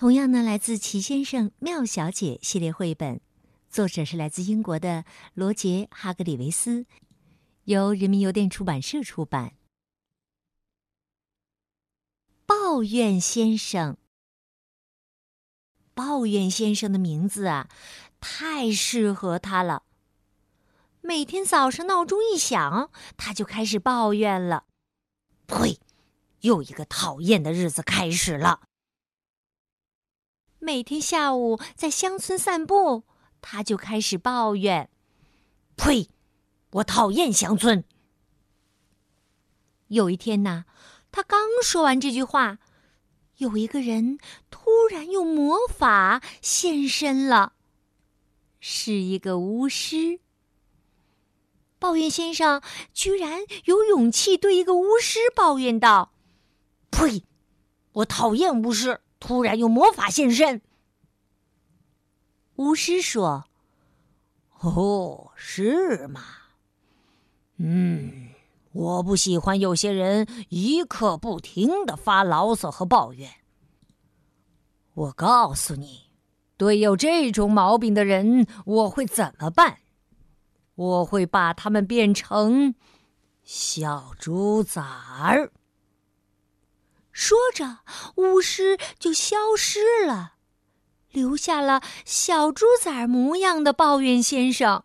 同样呢，来自《齐先生、妙小姐》系列绘本，作者是来自英国的罗杰·哈格里维斯，由人民邮电出版社出版。抱怨先生，抱怨先生的名字啊，太适合他了。每天早上闹钟一响，他就开始抱怨了：“呸！又一个讨厌的日子开始了。”每天下午在乡村散步，他就开始抱怨：“呸！我讨厌乡村。”有一天呐，他刚说完这句话，有一个人突然用魔法现身了，是一个巫师。抱怨先生居然有勇气对一个巫师抱怨道：“呸！我讨厌巫师。”突然用魔法现身，巫师说：“哦，是吗？嗯，我不喜欢有些人一刻不停的发牢骚和抱怨。我告诉你，对有这种毛病的人，我会怎么办？我会把他们变成小猪崽儿。”说着，巫师就消失了，留下了小猪崽模样的抱怨先生。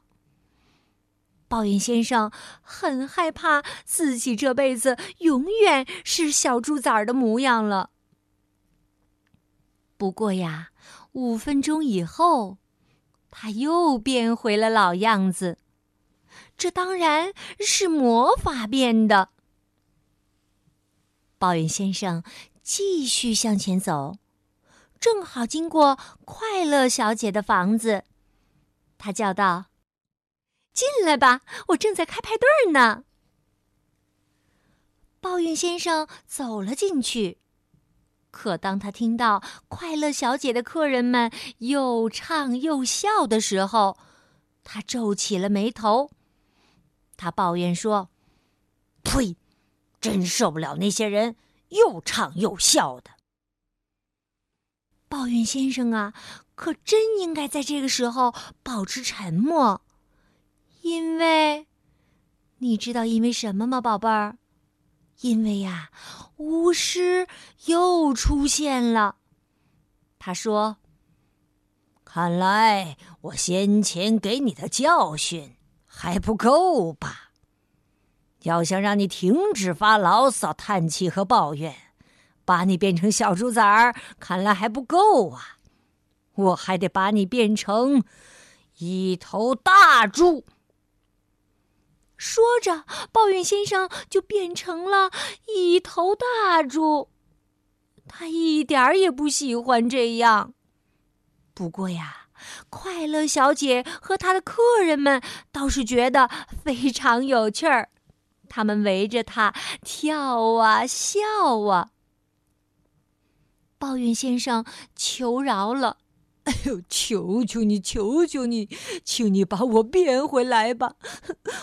抱怨先生很害怕自己这辈子永远是小猪崽的模样了。不过呀，五分钟以后，他又变回了老样子。这当然是魔法变的。抱怨先生继续向前走，正好经过快乐小姐的房子。他叫道：“进来吧，我正在开派对呢。”抱怨先生走了进去，可当他听到快乐小姐的客人们又唱又笑的时候，他皱起了眉头。他抱怨说：“呸！”真受不了那些人又唱又笑的。抱怨先生啊，可真应该在这个时候保持沉默，因为你知道因为什么吗，宝贝儿？因为呀，巫师又出现了。他说：“看来我先前给你的教训还不够吧？”要想让你停止发牢骚、叹气和抱怨，把你变成小猪崽儿，看来还不够啊！我还得把你变成一头大猪。说着，抱怨先生就变成了一头大猪。他一点儿也不喜欢这样。不过呀，快乐小姐和她的客人们倒是觉得非常有趣儿。他们围着他跳啊笑啊。抱怨先生求饶了：“哎呦，求求你，求求你，请你把我变回来吧！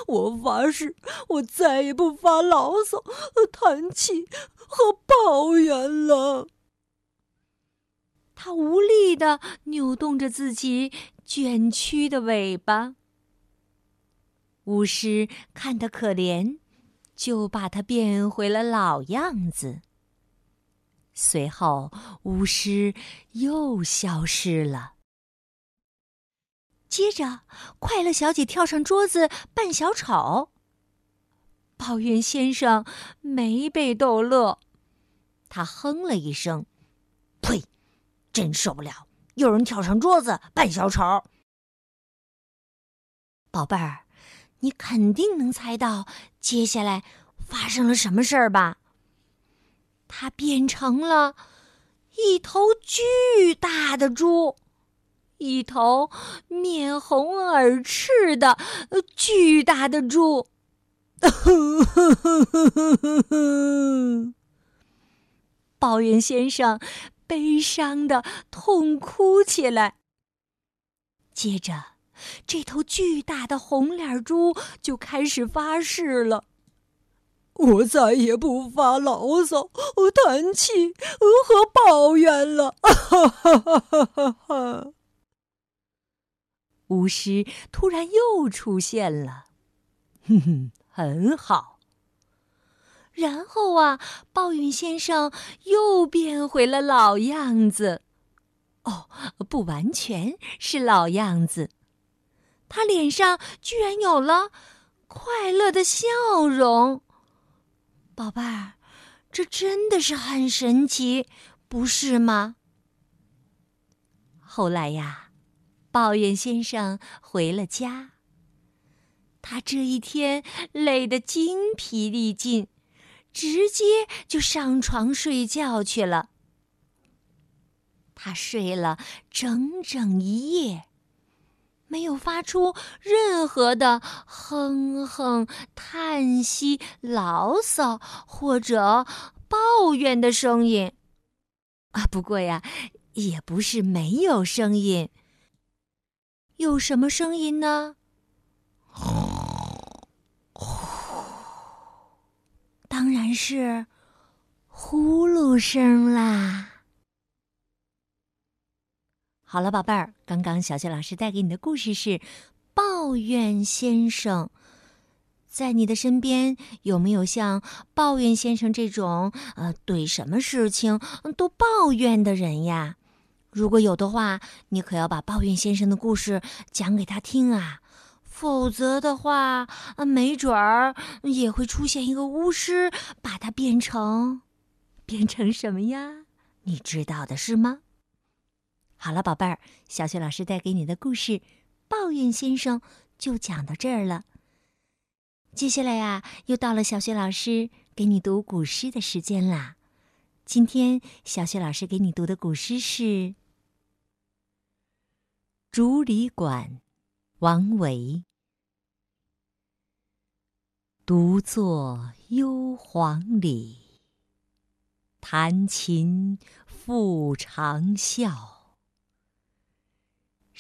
我发誓，我再也不发牢骚、叹气和抱怨了。”他无力的扭动着自己卷曲的尾巴。巫师看得可怜。就把它变回了老样子。随后，巫师又消失了。接着，快乐小姐跳上桌子扮小丑。抱怨先生没被逗乐，他哼了一声：“呸！真受不了，有人跳上桌子扮小丑。”宝贝儿。你肯定能猜到接下来发生了什么事儿吧？它变成了一头巨大的猪，一头面红耳赤的巨大的猪。抱怨先生悲伤的痛哭起来。接着，这头巨大的红脸猪就开始发誓了：“我再也不发牢骚、叹气和抱怨了。”哈哈哈哈哈哈！巫师突然又出现了，哼哼。很好。然后啊，抱怨先生又变回了老样子。哦，不完全是老样子，他脸上居然有了快乐的笑容。宝贝儿，这真的是很神奇，不是吗？后来呀，抱怨先生回了家。他这一天累得精疲力尽，直接就上床睡觉去了。他睡了整整一夜，没有发出任何的哼哼、叹息、牢骚或者抱怨的声音。啊，不过呀，也不是没有声音。有什么声音呢？当然是呼噜声啦！好了，宝贝儿，刚刚小雪老师带给你的故事是《抱怨先生》。在你的身边有没有像抱怨先生这种呃，对什么事情都抱怨的人呀？如果有的话，你可要把抱怨先生的故事讲给他听啊！否则的话，没准儿也会出现一个巫师，把他变成，变成什么呀？你知道的是吗？好了，宝贝儿，小雪老师带给你的故事《抱怨先生》就讲到这儿了。接下来呀，又到了小雪老师给你读古诗的时间啦。今天小雪老师给你读的古诗是《竹里馆》，王维。独坐幽篁里，弹琴复长啸。